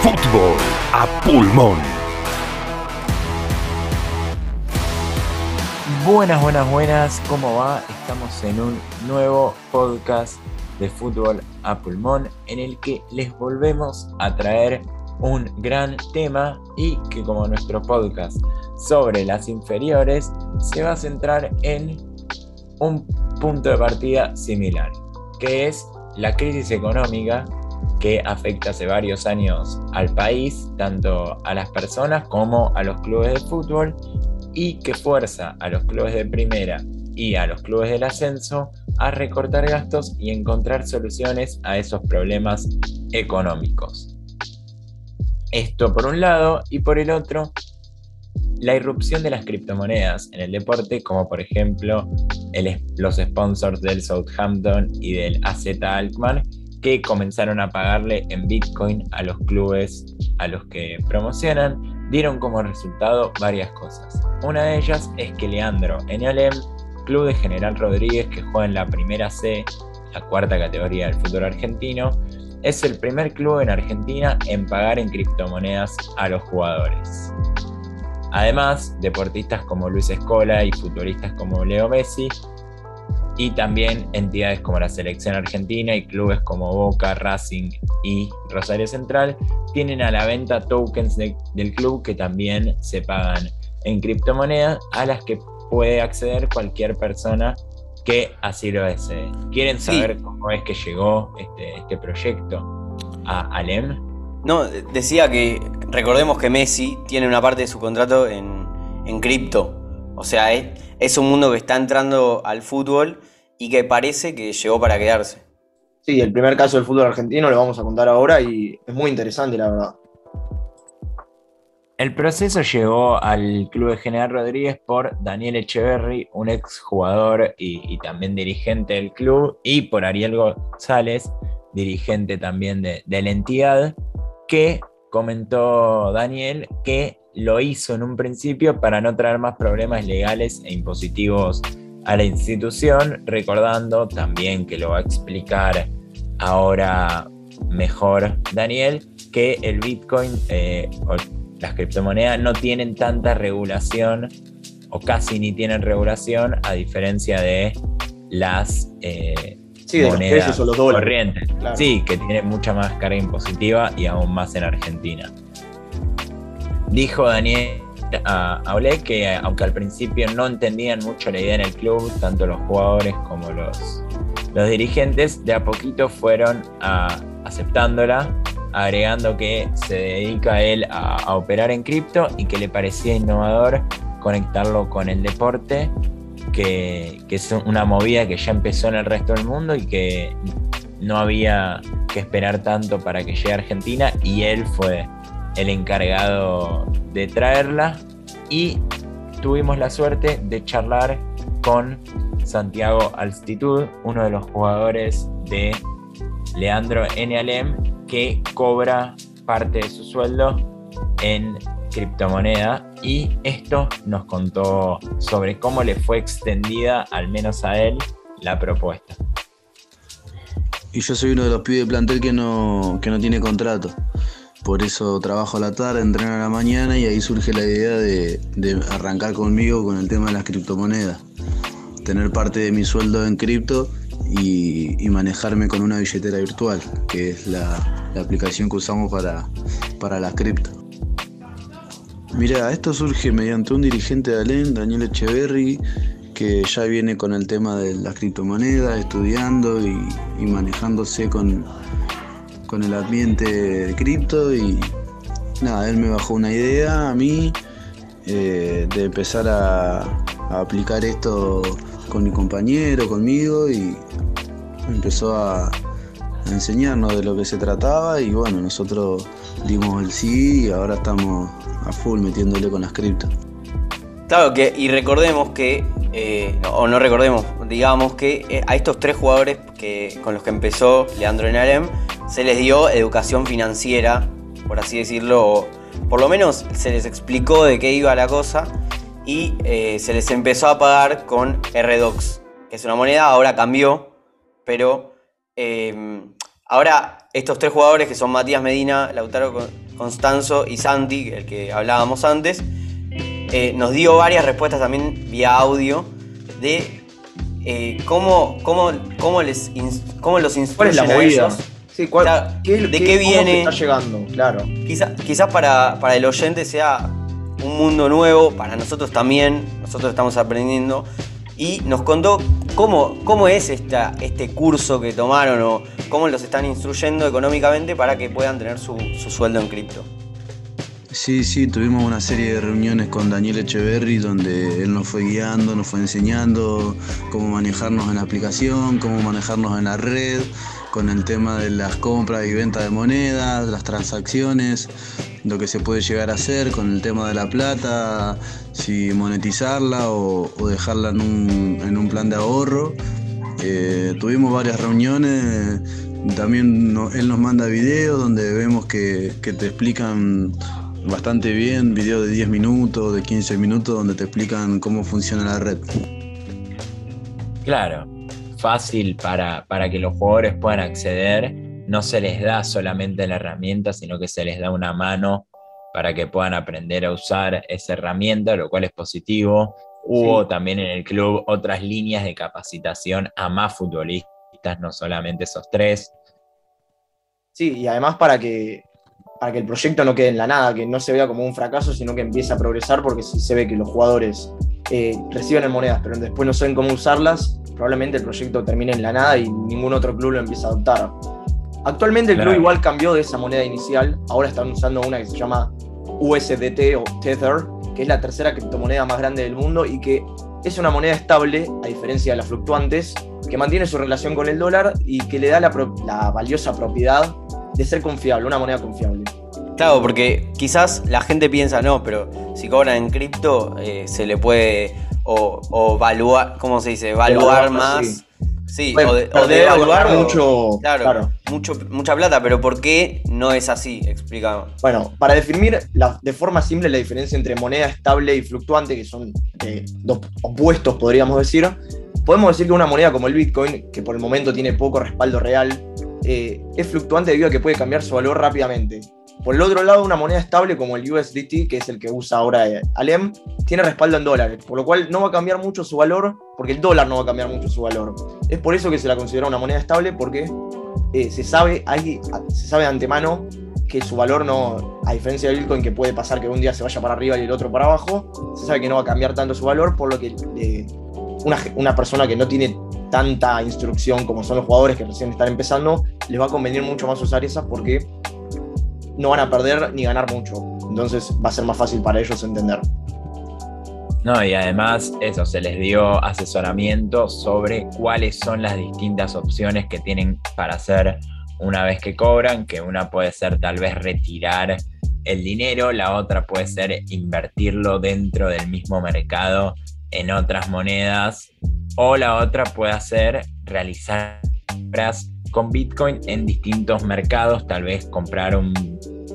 Fútbol a pulmón. Buenas, buenas, buenas, ¿cómo va? Estamos en un nuevo podcast de fútbol a pulmón en el que les volvemos a traer un gran tema y que como nuestro podcast sobre las inferiores se va a centrar en un punto de partida similar, que es la crisis económica que afecta hace varios años al país, tanto a las personas como a los clubes de fútbol, y que fuerza a los clubes de primera y a los clubes del ascenso a recortar gastos y encontrar soluciones a esos problemas económicos. Esto por un lado y por el otro, la irrupción de las criptomonedas en el deporte, como por ejemplo los sponsors del Southampton y del AZ Alkmaar, que comenzaron a pagarle en Bitcoin a los clubes a los que promocionan, dieron como resultado varias cosas. Una de ellas es que Leandro Alem, club de General Rodríguez que juega en la primera C, la cuarta categoría del fútbol argentino, es el primer club en Argentina en pagar en criptomonedas a los jugadores. Además, deportistas como Luis Escola y futbolistas como Leo Messi y también entidades como la selección argentina y clubes como Boca, Racing y Rosario Central tienen a la venta tokens del club que también se pagan en criptomonedas a las que puede acceder cualquier persona que así lo desee. ¿Quieren saber cómo es que llegó este, este proyecto a Alem? No, decía que recordemos que Messi tiene una parte de su contrato en, en cripto. O sea, es, es un mundo que está entrando al fútbol y que parece que llegó para quedarse. Sí, el primer caso del fútbol argentino lo vamos a contar ahora y es muy interesante, la verdad. El proceso llegó al club de General Rodríguez por Daniel Echeverry, un ex jugador y, también dirigente del club, y por Ariel González, dirigente también de, de la entidad, que comentó Daniel que lo hizo en un principio para no traer más problemas legales e impositivos a la institución, recordando también que lo va a explicar ahora mejor Daniel, que el Bitcoin eh, o las criptomonedas no tienen tanta regulación o casi ni tienen regulación a diferencia de las eh, monedas corrientes. Sí, que tienen mucha más carga impositiva y aún más en Argentina. Dijo Daniel a, que aunque al principio no entendían mucho la idea en el club, tanto los jugadores como los, los dirigentes, de a poquito fueron aceptándola, agregando que se dedica él a, operar en cripto y que le parecía innovador conectarlo con el deporte, que, que es una movida que ya empezó en el resto del mundo y que no había que esperar tanto para que llegue a Argentina y él fue el encargado de traerla y tuvimos la suerte de charlar con Santiago Altitud, uno de los jugadores de Leandro N. Que cobra parte de su sueldo en criptomoneda y esto nos contó sobre cómo le fue extendida, al menos a él, la propuesta. Y yo soy uno de los pibes de plantel que no, que no tiene contrato. Por eso trabajo a la tarde, entreno a la mañana y ahí surge la idea de, arrancar conmigo con el tema de las criptomonedas. Tener parte de mi sueldo en cripto y, manejarme con una billetera virtual, que es la, aplicación que usamos para, para las cripto. Mira, esto surge mediante un dirigente de Alén, Daniel Echeverry, que ya viene con el tema de las criptomonedas, estudiando y manejándose con, con el ambiente de cripto y nada, él me bajó una idea a mí eh, de empezar a, aplicar esto con mi compañero, conmigo y empezó a, enseñarnos de lo que se trataba y bueno, nosotros dimos el sí y ahora estamos a full metiéndole con las cripto. Claro que, y recordemos que, eh, o no recordemos, digamos que eh, a estos tres jugadores que, con los que empezó Leandro Enarem, se les dio educación financiera, por así decirlo, por lo menos se les explicó de qué iba la cosa y eh, se les empezó a pagar con RDox, que es una moneda, ahora cambió, pero em, ahora estos tres jugadores que son Matías Medina, Lautaro Constanzo y Santi, el que hablábamos antes, eh, nos dio varias respuestas también vía audio de eh, cómo, cómo, cómo, les cómo los ¿Cuál es la movida? Sí, ¿De qué, viene? está llegando? Claro. Quizás para, para el oyente sea un mundo nuevo, para nosotros también, nosotros estamos aprendiendo. Y nos contó cómo, cómo es esta, este curso que tomaron o cómo los están instruyendo económicamente para que puedan tener su, su sueldo en cripto. Sí, sí, tuvimos una serie de reuniones con Daniel Echeverry donde él nos fue guiando, nos fue enseñando cómo manejarnos en la aplicación, cómo manejarnos en la red, con el tema de las compras y ventas de monedas, las transacciones, lo que se puede llegar a hacer con el tema de la plata, si monetizarla o, dejarla en un, plan de ahorro. Eh, tuvimos varias reuniones, también él nos manda videos donde vemos que, te explican bastante bien, video de 10 minutos, de 15 minutos, donde te explican cómo funciona la red. Claro, fácil para, para que los jugadores puedan acceder. No se les da solamente la herramienta, sino que se les da una mano para que puedan aprender a usar esa herramienta, lo cual es positivo. Hubo también en el club otras líneas de capacitación a más futbolistas, no solamente esos tres. Sí, y además para que para que el proyecto no quede en la nada, que no se vea como un fracaso, sino que empiece a progresar, porque si se ve que los jugadores eh, reciben monedas, pero después no saben cómo usarlas, probablemente el proyecto termine en la nada y ningún otro club lo empiece a adoptar. Actualmente el club igual cambió de esa moneda inicial, ahora están usando una que se llama USDT o Tether, que es la tercera criptomoneda más grande del mundo y que es una moneda estable, a diferencia de las fluctuantes, que mantiene su relación con el dólar y que le da la, la valiosa propiedad de ser confiable, una moneda confiable. Claro, porque quizás la gente piensa, no, pero si cobran en cripto eh, se le puede o, evaluar, ¿cómo se dice? Evaluar más. Sí, o, de, evaluar mucho, claro, Mucho, mucha plata, pero ¿por qué no es así? Explica. Bueno, para definir de forma simple la diferencia entre moneda estable y fluctuante, que son eh, dos opuestos, podríamos decir, podemos decir que una moneda como el Bitcoin, que por el momento tiene poco respaldo real, eh, es fluctuante debido a que puede cambiar su valor rápidamente. Por el otro lado, una moneda estable como el USDT, que es el que usa ahora eh, Alem, tiene respaldo en dólares, por lo cual no va a cambiar mucho su valor, porque el dólar no va a cambiar mucho su valor. Es por eso que se la considera una moneda estable, porque eh, se, sabe, se sabe de antemano que su valor no, a diferencia del Bitcoin, que puede pasar que un día se vaya para arriba y el otro para abajo, se sabe que no va a cambiar tanto su valor, por lo que una, una persona que no tiene tanta instrucción como son los jugadores que recién están empezando, les va a convenir mucho más usar esas porque no van a perder ni ganar mucho. Entonces va a ser más fácil para ellos entender. No, y además eso, se les dio asesoramiento sobre cuáles son las distintas opciones que tienen para hacer una vez que cobran, que una puede ser tal vez retirar el dinero, la otra puede ser invertirlo dentro del mismo mercado en otras monedas o la otra puede ser realizar compras con Bitcoin en distintos mercados, tal vez comprar un,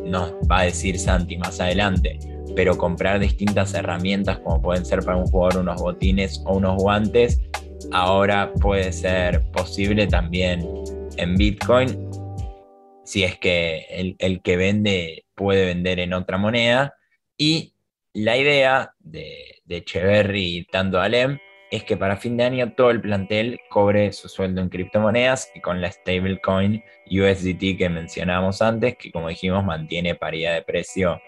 nos va a decir Santi más adelante, pero comprar distintas herramientas como pueden ser para un jugador unos botines o unos guantes, ahora puede ser posible también en Bitcoin, si es que el, que vende puede vender en otra moneda. Y la idea de, de Echeverry y tanto Alem es que para fin de año todo el plantel cobre su sueldo en criptomonedas y con la stablecoin USDT que mencionábamos antes, que como dijimos mantiene paridad de precio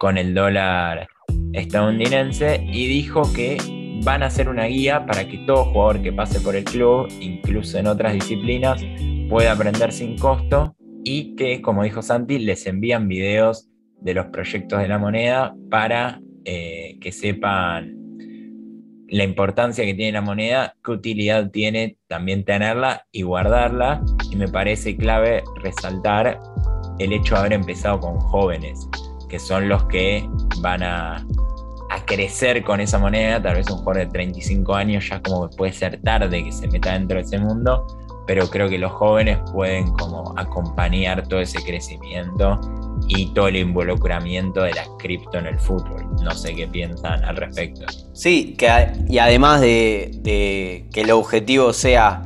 con el dólar estadounidense y dijo que van a hacer una guía para que todo jugador que pase por el club, incluso en otras disciplinas, pueda aprender sin costo y que, como dijo Santi, les envían videos de los proyectos de la moneda para eh, que sepan la importancia que tiene la moneda, qué utilidad tiene también tenerla y guardarla. Y me parece clave resaltar el hecho de haber empezado con jóvenes, que son los que van a, a crecer con esa moneda. Tal vez un jugador de 35 años ya como puede ser tarde que se meta dentro de ese mundo, pero creo que los jóvenes pueden como acompañar todo ese crecimiento y todo el involucramiento de la cripto en el fútbol. No sé qué piensan al respecto. Sí, que, y además de, que el objetivo sea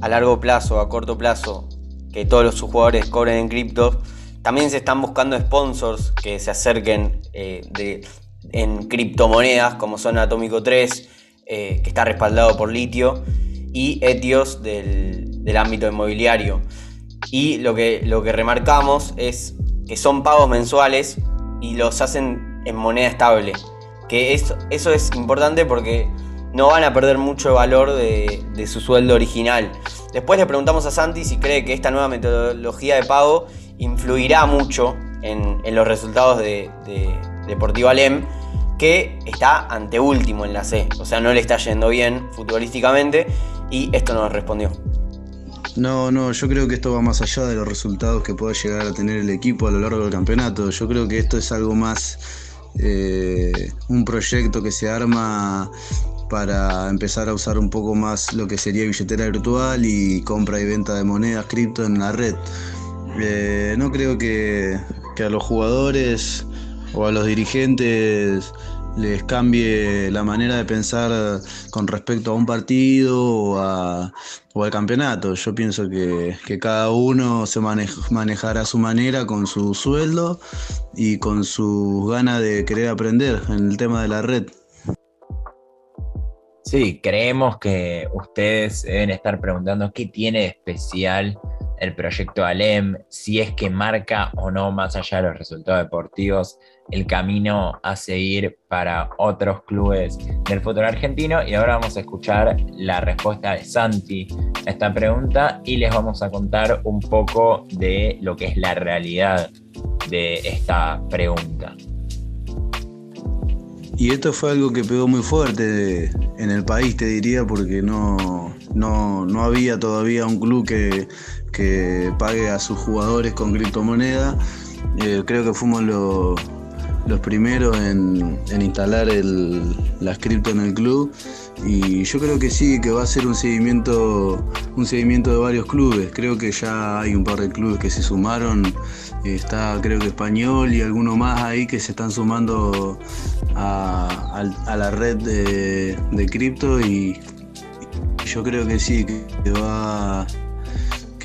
a largo plazo, a corto plazo, que todos los jugadores cobren en cripto, también se están buscando sponsors que se acerquen de, en criptomonedas como son Atómico 3, que está respaldado por litio, y Etios del, del ámbito inmobiliario. Y lo que, lo que remarcamos es que son pagos mensuales y los hacen en moneda estable. Que eso, eso es importante porque no van a perder mucho valor de, su sueldo original. Después le preguntamos a Santi si cree que esta nueva metodología de pago influirá mucho en, los resultados de, de Deportivo Alem, que está anteúltimo en la C. O sea, no le está yendo bien futbolísticamente y esto nos respondió. No, no, yo creo que esto va más allá de los resultados que pueda llegar a tener el equipo a lo largo del campeonato. Yo creo que esto es algo más, eh, un proyecto que se arma para empezar a usar un poco más lo que sería billetera virtual y compra y venta de monedas cripto en la red. Eh, no creo que, que a los jugadores o a los dirigentes les cambie la manera de pensar con respecto a un partido o, al campeonato. Yo pienso que, cada uno se manejará a su manera con su sueldo y con su ganas de querer aprender en el tema de la red. Sí, creemos que ustedes deben estar preguntando qué tiene de especial el proyecto Alem, si es que marca o no, más allá de los resultados deportivos, el camino a seguir para otros clubes del fútbol argentino. Y ahora vamos a escuchar la respuesta de Santi a esta pregunta y les vamos a contar un poco de lo que es la realidad de esta pregunta. Y esto fue algo que pegó muy fuerte en el país, te diría, porque no, no, había todavía un club que, que, pague a sus jugadores con criptomoneda. Eh, creo que fuimos los los primeros en, instalar el, la cripto en el club y yo creo que sí, que va a ser un seguimiento, un seguimiento de varios clubes. Creo que ya hay un par de clubes que se sumaron. Está creo que español y alguno más ahí que se están sumando a, la red de, de cripto y, yo creo que sí, que va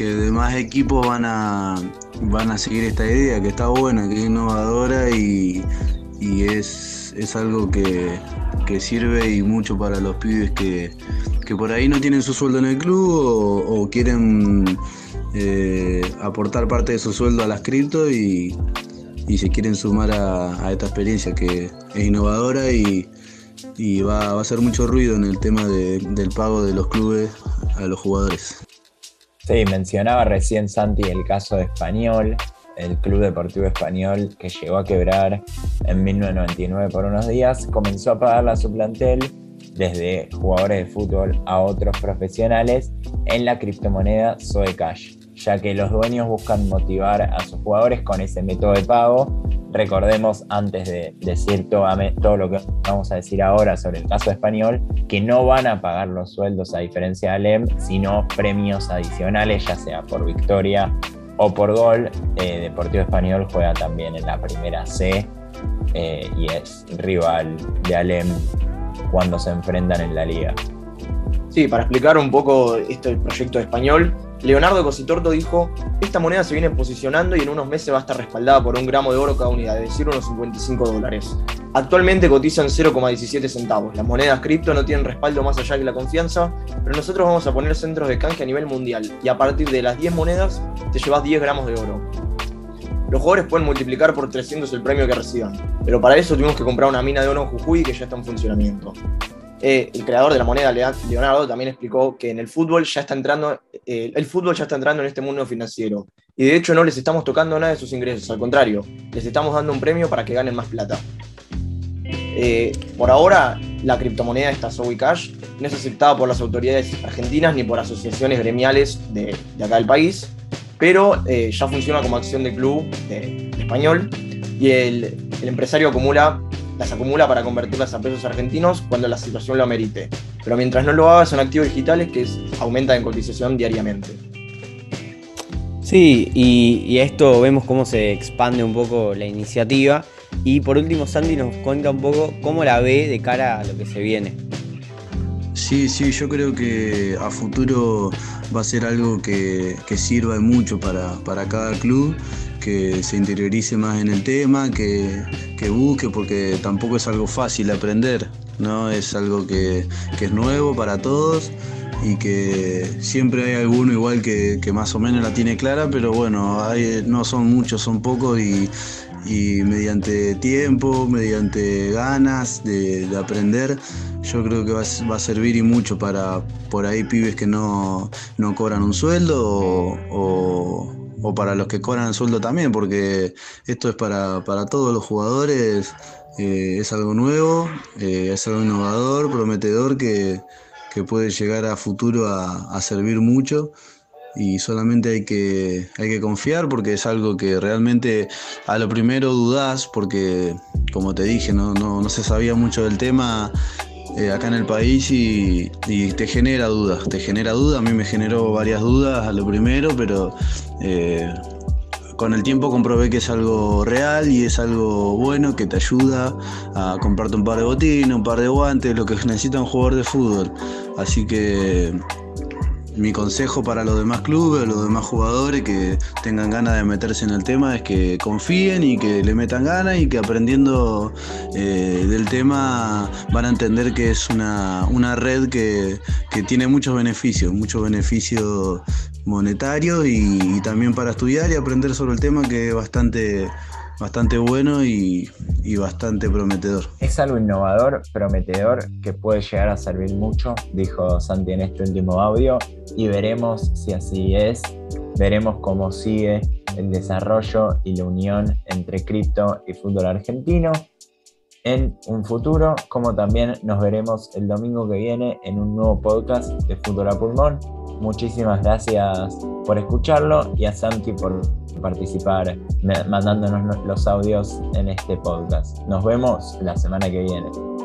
que demás equipos van a van a seguir esta idea que está buena, que es innovadora y, es, es, algo que, sirve y mucho para los pibes que, por ahí no tienen su sueldo en el club o, quieren eh, aportar parte de su sueldo a las cripto y, se quieren sumar a, esta experiencia que es innovadora y, va, a hacer mucho ruido en el tema del pago de los clubes a los jugadores. Sí, mencionaba recién Santi el caso de Español, el Club Deportivo Español que llegó a quebrar en 1999 por unos días, comenzó a pagarle a su plantel desde jugadores de fútbol a otros profesionales en la criptomoneda Zoe Cash ya que los dueños buscan motivar a sus jugadores con ese método de pago. Recordemos, antes de decir todo, lo que vamos a decir ahora sobre el caso español, que no van a pagar los sueldos a diferencia de Alem, sino premios adicionales, ya sea por victoria o por gol. Eh, Deportivo Español juega también en la primera C eh, y es rival de Alem cuando se enfrentan en la liga. Sí, para explicar un poco este proyecto español, Leonardo Cositorto dijo, esta moneda se viene posicionando y en unos meses va a estar respaldada por un gramo de oro cada unidad, es decir, unos 55 dólares. Actualmente cotizan 0,17 centavos. Las monedas cripto no tienen respaldo más allá que la confianza, pero nosotros vamos a poner centros de canje a nivel mundial y a partir de las 10 monedas te llevas 10 gramos de oro. Los jugadores pueden multiplicar por 300 el premio que reciban, pero para eso tuvimos que comprar una mina de oro en Jujuy que ya está en funcionamiento. Eh, el creador de la moneda, Leonardo, también explicó que en el fútbol ya está entrando, eh, el fútbol ya está entrando en este mundo financiero. Y de hecho no les estamos tocando nada de sus ingresos, al contrario, les estamos dando un premio para que ganen más plata. Eh, por ahora, la criptomoneda esta Zoe Cash no es aceptada por las autoridades argentinas ni por asociaciones gremiales de, acá del país, pero ya funciona como acción de club de, español y el empresario acumula las acumula para convertirlas a pesos argentinos cuando la situación lo amerite. Pero mientras no lo haga, son activos digitales que aumentan en cotización diariamente. Sí, y, esto vemos cómo se expande un poco la iniciativa. Y por último, Sandy nos cuenta un poco cómo la ve de cara a lo que se viene. Sí, sí, yo creo que a futuro va a ser algo que, sirva mucho para, para cada club que se interiorice más en el tema, que, que busque, porque tampoco es algo fácil aprender, ¿no? Es algo que, que es nuevo para todos y que siempre hay alguno igual que, que, más o menos la tiene clara, pero bueno, hay, no son muchos, son pocos y, y mediante tiempo, mediante ganas de, de aprender, yo creo que va, a servir y mucho para por ahí pibes que no, no cobran un sueldo o, o, para los que cobran el sueldo también, porque esto es para, para todos los jugadores, eh, es algo nuevo, eh, es algo innovador, prometedor que, que puede llegar a futuro a, servir mucho. Y solamente hay que, hay que confiar porque es algo que realmente a lo primero dudás porque como te dije no, no, no se sabía mucho del tema eh, acá en el país y, te genera dudas, te genera dudas, a mí me generó varias dudas a lo primero pero eh, con el tiempo comprobé que es algo real y es algo bueno que te ayuda a comprarte un par de botines, un par de guantes, lo que necesita un jugador de fútbol. Así que mi consejo para los demás clubes, los demás jugadores que tengan ganas de meterse en el tema es que confíen y que le metan ganas y que aprendiendo eh, del tema van a entender que es una, una red que, que, tiene muchos beneficios, muchos beneficios monetarios y, y, también para estudiar y aprender sobre el tema que es bastante bastante bueno y, bastante prometedor. Es algo innovador, prometedor, que puede llegar a servir mucho, dijo Santi en este último audio, y veremos si así es, veremos cómo sigue el desarrollo y la unión entre cripto y fútbol argentino en un futuro, como también nos veremos el domingo que viene en un nuevo podcast de Fútbol a Pulmón. Muchísimas gracias por escucharlo y a Santi por participar mandándonos los audios en este podcast. Nos vemos la semana que viene.